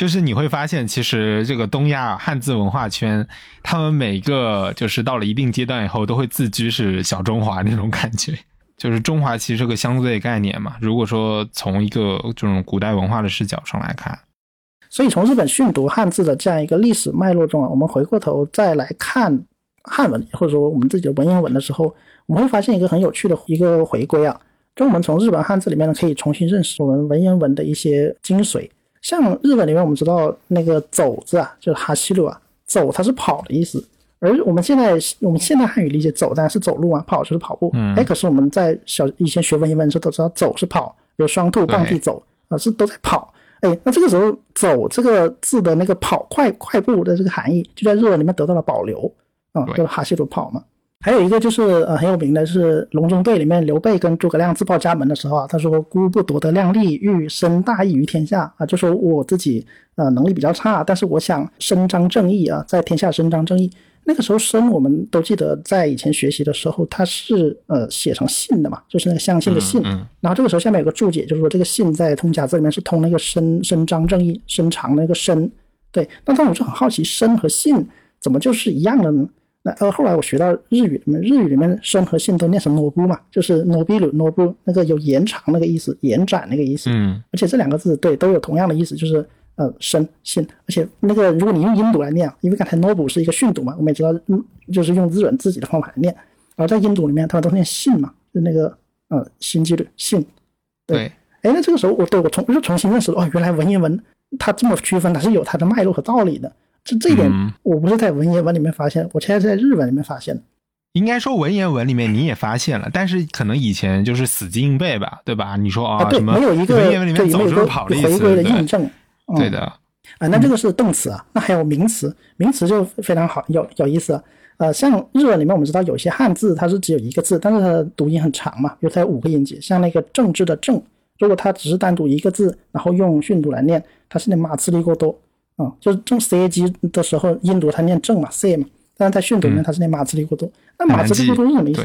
就是你会发现，其实这个东亚汉字文化圈，他们每个就是到了一定阶段以后，都会自居是小中华那种感觉。就是中华其实是个相对概念嘛。如果说从一个这种古代文化的视角上来看，所以从日本训读汉字的这样一个历史脉络中啊，我们回过头再来看汉文或者说我们自己的文言文的时候，我们会发现一个很有趣的一个回归啊，就我们从日本汉字里面呢，可以重新认识我们文言文的一些精髓。像日本里面，我们知道那个走字啊，就是哈西路啊，走它是跑的意思。而我们现在我们现代汉语理解走当然是走路啊，跑就是跑步。嗯，哎，可是我们在小以前学文言文的时候都知道走是跑，有双兔傍地走啊，是都在跑。哎，那这个时候走这个字的那个跑快快步的这个含义，就在日文里面得到了保留啊，就是哈西鲁跑嘛。还有一个就是呃很有名的是《隆中对》里面刘备跟诸葛亮自报家门的时候啊，他说：“孤不夺得量力，欲伸大义于天下啊。”就说我自己呃能力比较差，但是我想伸张正义啊，在天下伸张正义。那个时候“伸”我们都记得，在以前学习的时候，它是呃写成“信”的嘛，就是那个相信的“信”。然后这个时候下面有个注解，就是说这个“信”在通假字里面是通那个伸伸张正义、伸长那个“伸”。对，那但我就很好奇，“伸”和“信”怎么就是一样的呢？那呃，后来我学到日语里面，日语里面“生”和“信”都念成 “nobu” 嘛，就是 “nobilu nobu” 那个有延长那个意思，延展那个意思。嗯，而且这两个字对都有同样的意思，就是呃“生”“信”。而且那个如果你用音读来念，因为刚才 “nobu” 是一个训读嘛，我们也知道，嗯，就是用日本自己的方法来念。然后在音读里面，他们都念“信”嘛，就那个呃“新纪律”“信”。对，哎，那这个时候我对我重又重新认识了，哦，原来文言文它这么区分，它是有它的脉络和道理的。这这一点，我不是在文言文里面发现，我现在在日文里面发现的应该说文言文里面你也发现了，但是可能以前就是死记硬背吧，对吧？你说啊，什么没有一个文言文里面走就是跑的意思，回归的印证，对的。啊，那这个是动词啊，那还有名词，名词就非常好，有有意思。呃，像日文里面我们知道有些汉字它是只有一个字，但是它的读音很长嘛，比如它有五个音节，像那个政治的政，如果它只是单独一个字，然后用训读来念，它是念马兹利过多。啊，就是正 C A G 的时候，印度它念正嘛，C 嘛，但是在训读里面它是念马兹利古多。那马兹利古多是什么意思？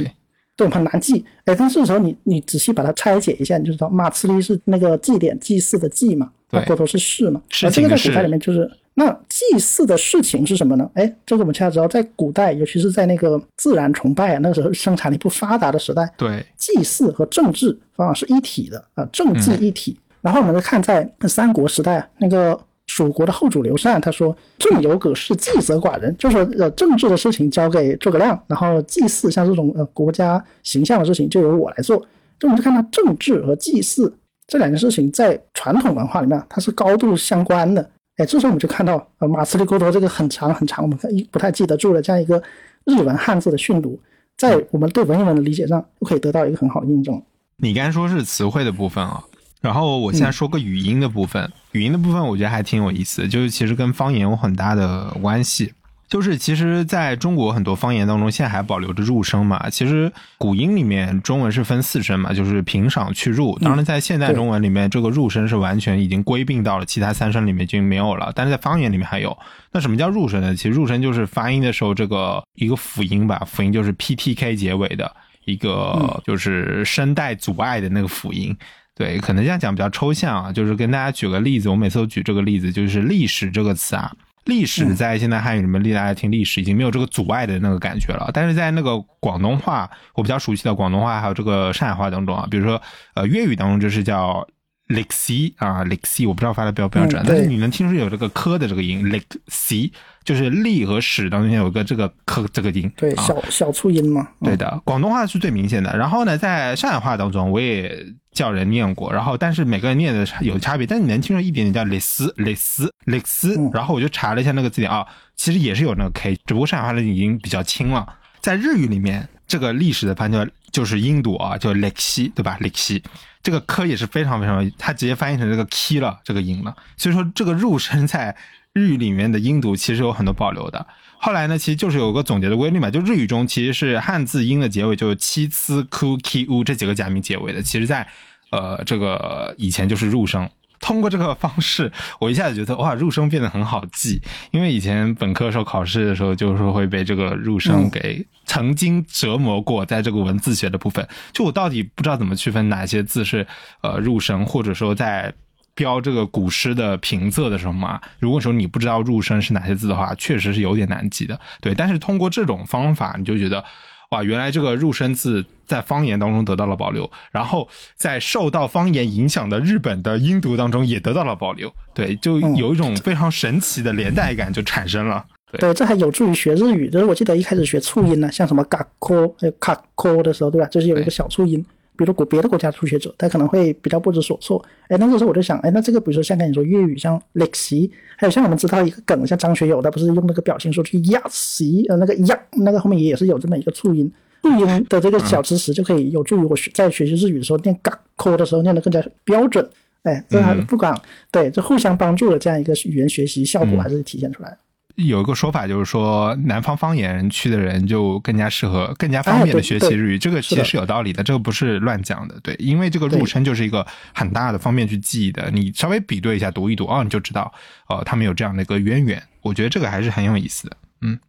对，很难记。哎，但是时候你你仔细把它拆解一下，你就知道马兹利是那个祭典祭祀的祭嘛，对，过多是事嘛。而这个在古代里面就是那祭祀的事情是什么呢？哎，这个我们恰知道，在古代，尤其是在那个自然崇拜啊，那个时候生产力不发达的时代，对，祭祀和政治往往是一体的啊，政治一体。然后我们再看在三国时代那个。蜀国的后主刘禅他说：“政有葛氏，祭则寡人。”就说呃，政治的事情交给诸葛亮，然后祭祀像这种呃国家形象的事情就由我来做。就我们就看到政治和祭祀这两件事情在传统文化里面它是高度相关的。哎，这时候我们就看到呃马斯利沟头这个很长很长，我们一不太记得住了这样一个日文汉字的训读，在我们对文言文的理解上都可以得到一个很好的印证。你刚才说是词汇的部分啊。然后我现在说个语音的部分，语音的部分我觉得还挺有意思，就是其实跟方言有很大的关系。就是其实在中国很多方言当中，现在还保留着入声嘛。其实古音里面中文是分四声嘛，就是平、赏、去、入。当然在现代中文里面，这个入声是完全已经归并到了其他三声里面就没有了。但是在方言里面还有。那什么叫入声呢？其实入声就是发音的时候这个一个辅音吧，辅音就是 p t k 结尾的一个，就是声带阻碍的那个辅音。对，可能这样讲比较抽象啊，就是跟大家举个例子，我每次都举这个例子，就是“历史”这个词啊，“历史”在现代汉语里面，大家听“历史”已经没有这个阻碍的那个感觉了。但是在那个广东话，我比较熟悉的广东话还有这个上海话当中啊，比如说呃粤语当中就是叫“ lexi ”啊，“ lexi，”，我不知道发的标不标准，但是你能听出有这个“科”的这个音，“历史”就是“历”和“史”当中有个这个“科”这个音，对，小小促音嘛。对的，广东话是最明显的。然后呢，在上海话当中，我也。叫人念过，然后但是每个人念的有差别，但你能听出一点点叫“蕾丝”、“蕾丝”、“蕾丝”。然后我就查了一下那个字典啊，其实也是有那个 k，只不过上海话的已经比较轻了。在日语里面，这个历史的翻译就是印度啊，叫“历西”，对吧？“历西”这个科也是非常非常，它直接翻译成这个 “k” 了，这个音了。所以说，这个入声在日语里面的音读其实有很多保留的。后来呢，其实就是有个总结的规律嘛，就日语中其实是汉字音的结尾就是七、次、ku、ki、u 这几个假名结尾的，其实在呃这个以前就是入声，通过这个方式，我一下子觉得哇，入声变得很好记。因为以前本科时候考试的时候，就是会被这个入声给曾经折磨过，在这个文字学的部分，就我到底不知道怎么区分哪些字是呃入声，或者说在标这个古诗的平仄的时候嘛，如果说你不知道入声是哪些字的话，确实是有点难记的。对，但是通过这种方法，你就觉得。哇，原来这个入声字在方言当中得到了保留，然后在受到方言影响的日本的音读当中也得到了保留，对，就有一种非常神奇的连带感就产生了。对，这还有助于学日语。就是我记得一开始学促音呢，像什么嘎科、还有卡科的时候，对吧？就是有一个小促音。比如国别的国家初学者，他可能会比较不知所措。哎，那这时候我就想，哎，那这个比如说像跟你说粤语，像 l e x 还有像我们知道一个梗，像张学友，他不是用那个表情说去压西，呃，那个压，那个后面也是有这么一个促音，促音的这个小知识就可以有助于我学在学习日语的时候念嘎科的时候念得更加标准。哎，这还不管对，这互相帮助的这样一个语言学习效果还是体现出来。有一个说法就是说，南方方言区的人就更加适合、更加方便的学习日语。这个其实是有道理的，这个不是乱讲的。对，因为这个入声就是一个很大的方便去记忆的。你稍微比对一下，读一读哦，你就知道，哦，他们有这样的一个渊源。我觉得这个还是很有意思的。嗯。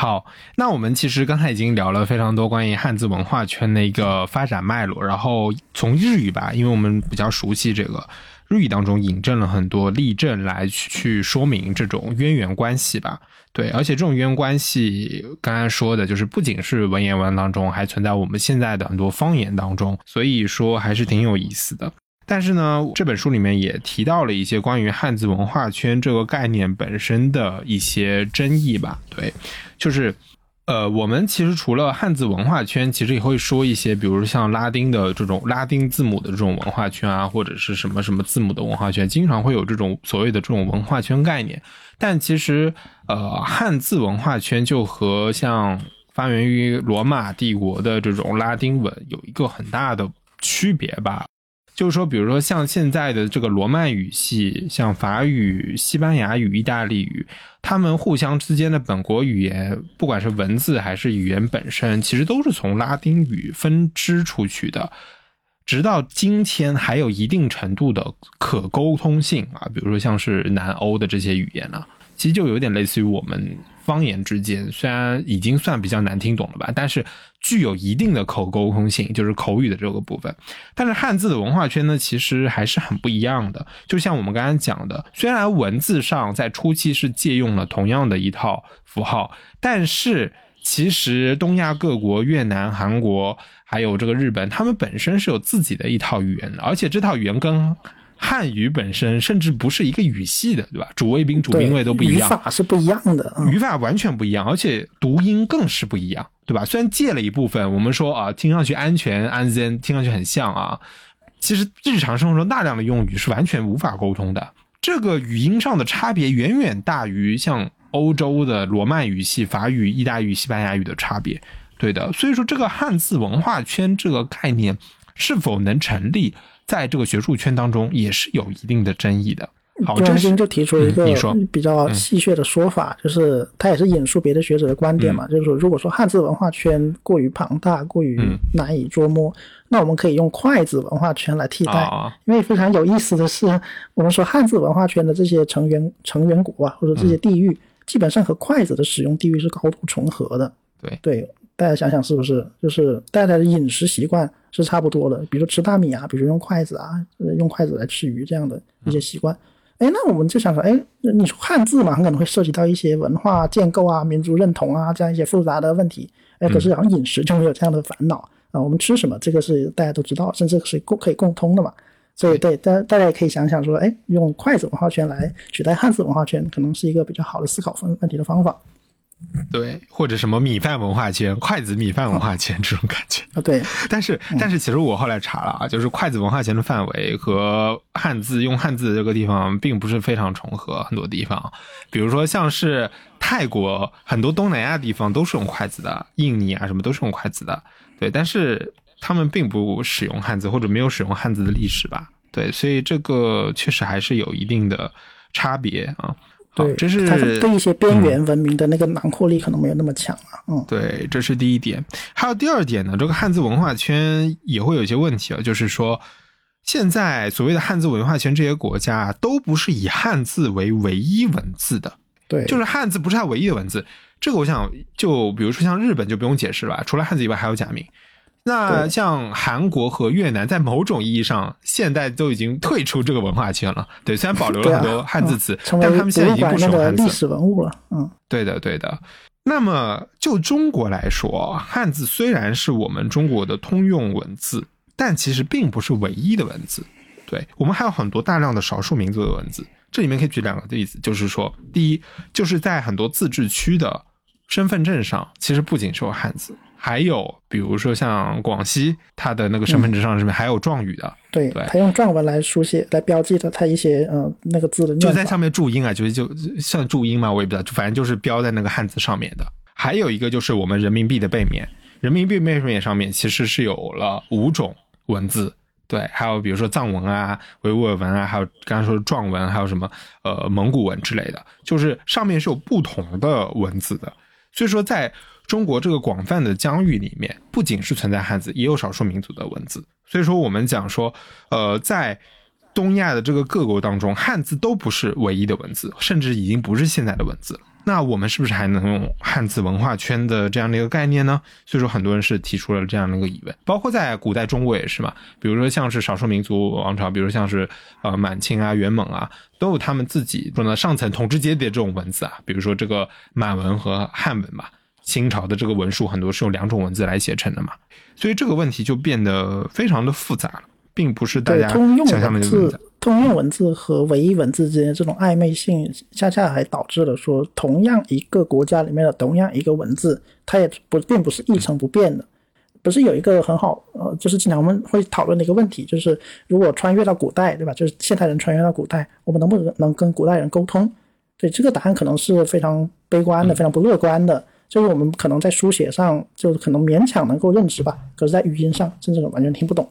好，那我们其实刚才已经聊了非常多关于汉字文化圈的一个发展脉络，然后从日语吧，因为我们比较熟悉这个日语当中引证了很多例证来去说明这种渊源关系吧。对，而且这种渊源关系，刚才说的就是不仅是文言文当中，还存在我们现在的很多方言当中，所以说还是挺有意思的。但是呢，这本书里面也提到了一些关于汉字文化圈这个概念本身的一些争议吧。对，就是，呃，我们其实除了汉字文化圈，其实也会说一些，比如像拉丁的这种拉丁字母的这种文化圈啊，或者是什么什么字母的文化圈，经常会有这种所谓的这种文化圈概念。但其实，呃，汉字文化圈就和像发源于罗马帝国的这种拉丁文有一个很大的区别吧。就是说，比如说像现在的这个罗曼语系，像法语、西班牙语、意大利语，他们互相之间的本国语言，不管是文字还是语言本身，其实都是从拉丁语分支出去的。直到今天，还有一定程度的可沟通性啊，比如说像是南欧的这些语言啊，其实就有点类似于我们。方言之间虽然已经算比较难听懂了吧，但是具有一定的口沟通性，就是口语的这个部分。但是汉字的文化圈呢，其实还是很不一样的。就像我们刚才讲的，虽然文字上在初期是借用了同样的一套符号，但是其实东亚各国，越南、韩国还有这个日本，他们本身是有自己的一套语言的，而且这套语言跟汉语本身甚至不是一个语系的，对吧？主谓宾、主宾谓都不一样，语法是不一样的，语法完全不一样，而且读音更是不一样，对吧？虽然借了一部分，我们说啊，听上去安全、安全，听上去很像啊，其实日常生活中大量的用语是完全无法沟通的。这个语音上的差别远远大于像欧洲的罗曼语系、法语、意大利语、西班牙语的差别，对的。所以说，这个汉字文化圈这个概念是否能成立？在这个学术圈当中，也是有一定的争议的。好，中心就提出一个比较戏谑的说法，就是他也是引述别的学者的观点嘛，就是说，如果说汉字文化圈过于庞大、过于难以捉摸，那我们可以用筷子文化圈来替代。因为非常有意思的是，我们说汉字文化圈的这些成员成员国啊，或者这些地域，基本上和筷子的使用地域是高度重合的。对对。大家想想是不是，就是大家的饮食习惯是差不多的，比如吃大米啊，比如用筷子啊，用筷子来吃鱼这样的一些习惯。哎，那我们就想说，哎，你说汉字嘛，很可能会涉及到一些文化建构啊、民族认同啊这样一些复杂的问题。哎，可是好像饮食就没有这样的烦恼啊。我们吃什么，这个是大家都知道，甚至是共可以共通的嘛。所以，对大大家也可以想想说，哎，用筷子文化圈来取代汉字文化圈，可能是一个比较好的思考问问题的方法。对，或者什么米饭文化圈、筷子米饭文化圈这种感觉啊，对。但是，但是其实我后来查了啊，就是筷子文化圈的范围和汉字用汉字这个地方并不是非常重合，很多地方，比如说像是泰国很多东南亚地方都是用筷子的，印尼啊什么都是用筷子的，对。但是他们并不使用汉字或者没有使用汉字的历史吧？对，所以这个确实还是有一定的差别啊。对，这是它对一些边缘文明的那个囊括力可能没有那么强啊。嗯，对，这是第一点。还有第二点呢，这个汉字文化圈也会有一些问题啊，就是说，现在所谓的汉字文化圈这些国家都不是以汉字为唯一文字的，对，就是汉字不是它唯一的文字。这个我想，就比如说像日本就不用解释了吧，除了汉字以外还有假名。那像韩国和越南，在某种意义上，现在都已经退出这个文化圈了。对，虽然保留了很多汉字词，但他们现在已经不使用汉字。历史文物了，嗯，对的，对的。那么就中国来说，汉字虽然是我们中国的通用文字，但其实并不是唯一的文字。对我们还有很多大量的少数民族的文字。这里面可以举两个例子，就是说，第一，就是在很多自治区的身份证上，其实不仅是有汉字。还有，比如说像广西，它的那个身份证上上面还有状语的，对，它用壮文来书写、来标记的，它一些呃那个字的，就在上面注音啊，就就像注音嘛，我也不知道，反正就是标在那个汉字上面的。还有一个就是我们人民币的背面，人民币背面上面其实是有了五种文字，对，还有比如说藏文啊、维吾尔文啊，还有刚才说的壮文，还有什么呃蒙古文之类的，就是上面是有不同的文字的。所以说在中国这个广泛的疆域里面，不仅是存在汉字，也有少数民族的文字。所以说，我们讲说，呃，在东亚的这个各国当中，汉字都不是唯一的文字，甚至已经不是现在的文字。那我们是不是还能用汉字文化圈的这样的一个概念呢？所以说，很多人是提出了这样的一个疑问。包括在古代中国也是嘛，比如说像是少数民族王朝，比如像是呃满清啊、元蒙啊，都有他们自己说呢上层统治阶级的这种文字啊，比如说这个满文和汉文嘛。清朝的这个文书很多是用两种文字来写成的嘛，所以这个问题就变得非常的复杂了，并不是大家想象的那么通用文字和唯一文字之间这种暧昧性，恰恰还导致了说，同样一个国家里面的同样一个文字，它也不并不是一成不变的。不是有一个很好呃，就是经常我们会讨论的一个问题，就是如果穿越到古代，对吧？就是现代人穿越到古代，我们能不能能跟古代人沟通？对这个答案可能是非常悲观的，非常不乐观的。就是我们可能在书写上，就是可能勉强能够认知吧，可是，在语音上，甚至完全听不懂。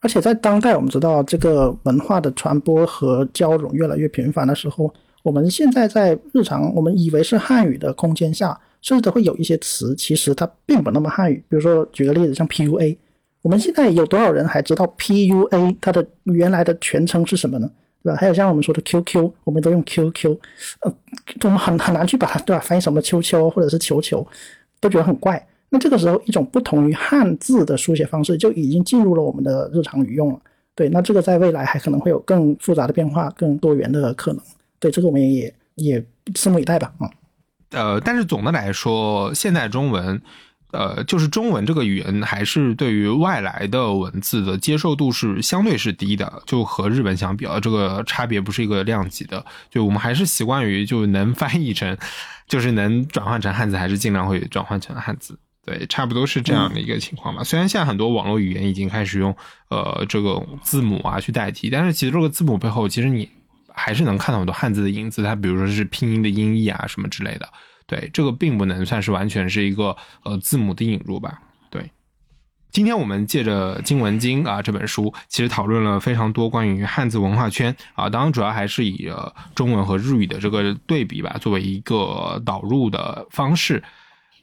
而且在当代，我们知道这个文化的传播和交融越来越频繁的时候，我们现在在日常我们以为是汉语的空间下，甚至都会有一些词，其实它并不那么汉语。比如说，举个例子，像 PUA，我们现在有多少人还知道 PUA 它的原来的全称是什么呢？对吧？还有像我们说的 QQ，我们都用 QQ，呃，我们很很难去把它对吧翻译什么秋秋或者是球球，都觉得很怪。那这个时候，一种不同于汉字的书写方式就已经进入了我们的日常语用了。对，那这个在未来还可能会有更复杂的变化、更多元的可能。对，这个我们也也拭目以待吧。嗯，呃，但是总的来说，现代中文。呃，就是中文这个语言，还是对于外来的文字的接受度是相对是低的，就和日本相比啊，这个差别不是一个量级的。就我们还是习惯于就能 翻译成，就是能转换成汉字，还是尽量会转换成汉字。对，差不多是这样的一个情况吧。虽然现在很多网络语言已经开始用呃这个字母啊去代替，但是其实这个字母背后，其实你还是能看到很多汉字的影子。它比如说是拼音的音译啊什么之类的。对，这个并不能算是完全是一个呃字母的引入吧。对，今天我们借着《经文经》啊这本书，其实讨论了非常多关于汉字文化圈啊，当然主要还是以中文和日语的这个对比吧，作为一个导入的方式。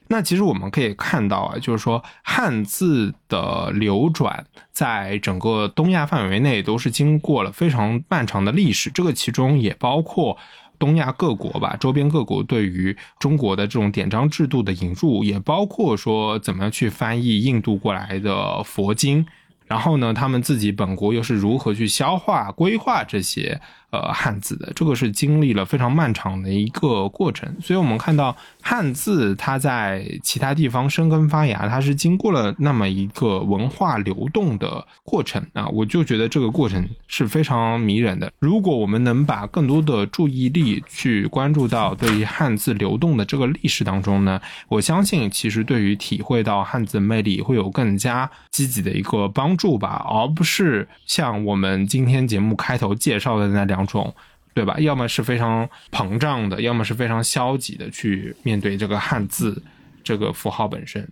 那其实我们可以看到啊，就是说汉字的流转在整个东亚范围内都是经过了非常漫长的历史，这个其中也包括。东亚各国吧，周边各国对于中国的这种典章制度的引入，也包括说怎么去翻译印度过来的佛经，然后呢，他们自己本国又是如何去消化、规划这些。呃，汉字的这个是经历了非常漫长的一个过程，所以我们看到汉字它在其他地方生根发芽，它是经过了那么一个文化流动的过程啊，我就觉得这个过程是非常迷人的。如果我们能把更多的注意力去关注到对于汉字流动的这个历史当中呢，我相信其实对于体会到汉字魅力会有更加积极的一个帮助吧，而不是像我们今天节目开头介绍的那两。两种，对吧？要么是非常膨胀的，要么是非常消极的去面对这个汉字这个符号本身。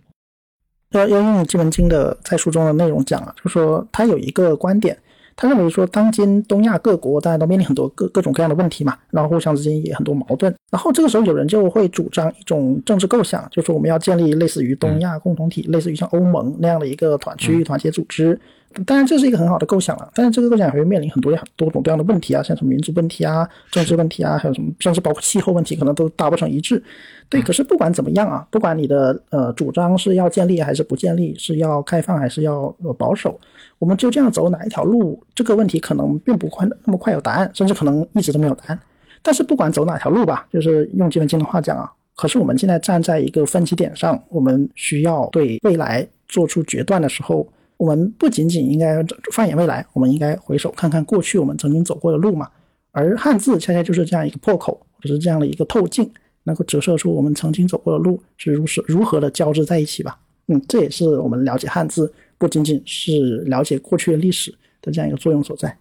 要要用这本经的在书中的内容讲啊，就是说他有一个观点，他认为说，当今东亚各国大家都面临很多各各种各样的问题嘛，然后互相之间也很多矛盾，然后这个时候有人就会主张一种政治构想，就说我们要建立类似于东亚共同体，类似于像欧盟那样的一个团区域团结组织。当然这是一个很好的构想了，但是这个构想还会面临很多多种多样的问题啊，像什么民族问题啊、政治问题啊，还有什么甚至包括气候问题，可能都达不成一致。对，可是不管怎么样啊，不管你的呃主张是要建立还是不建立，是要开放还是要保守，我们就这样走哪一条路，这个问题可能并不快那么快有答案，甚至可能一直都没有答案。但是不管走哪条路吧，就是用金文金的话讲啊，可是我们现在站在一个分歧点上，我们需要对未来做出决断的时候。我们不仅仅应该放眼未来，我们应该回首看看过去我们曾经走过的路嘛。而汉字恰恰就是这样一个破口，就是这样的一个透镜，能够折射出我们曾经走过的路是如是如何的交织在一起吧。嗯，这也是我们了解汉字不仅仅是了解过去的历史的这样一个作用所在。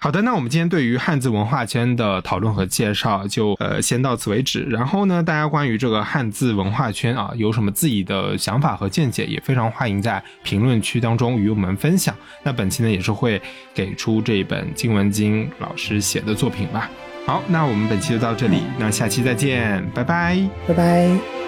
好的，那我们今天对于汉字文化圈的讨论和介绍就呃先到此为止。然后呢，大家关于这个汉字文化圈啊有什么自己的想法和见解，也非常欢迎在评论区当中与我们分享。那本期呢也是会给出这一本金文金老师写的作品吧。好，那我们本期就到这里，那下期再见，拜拜，拜拜。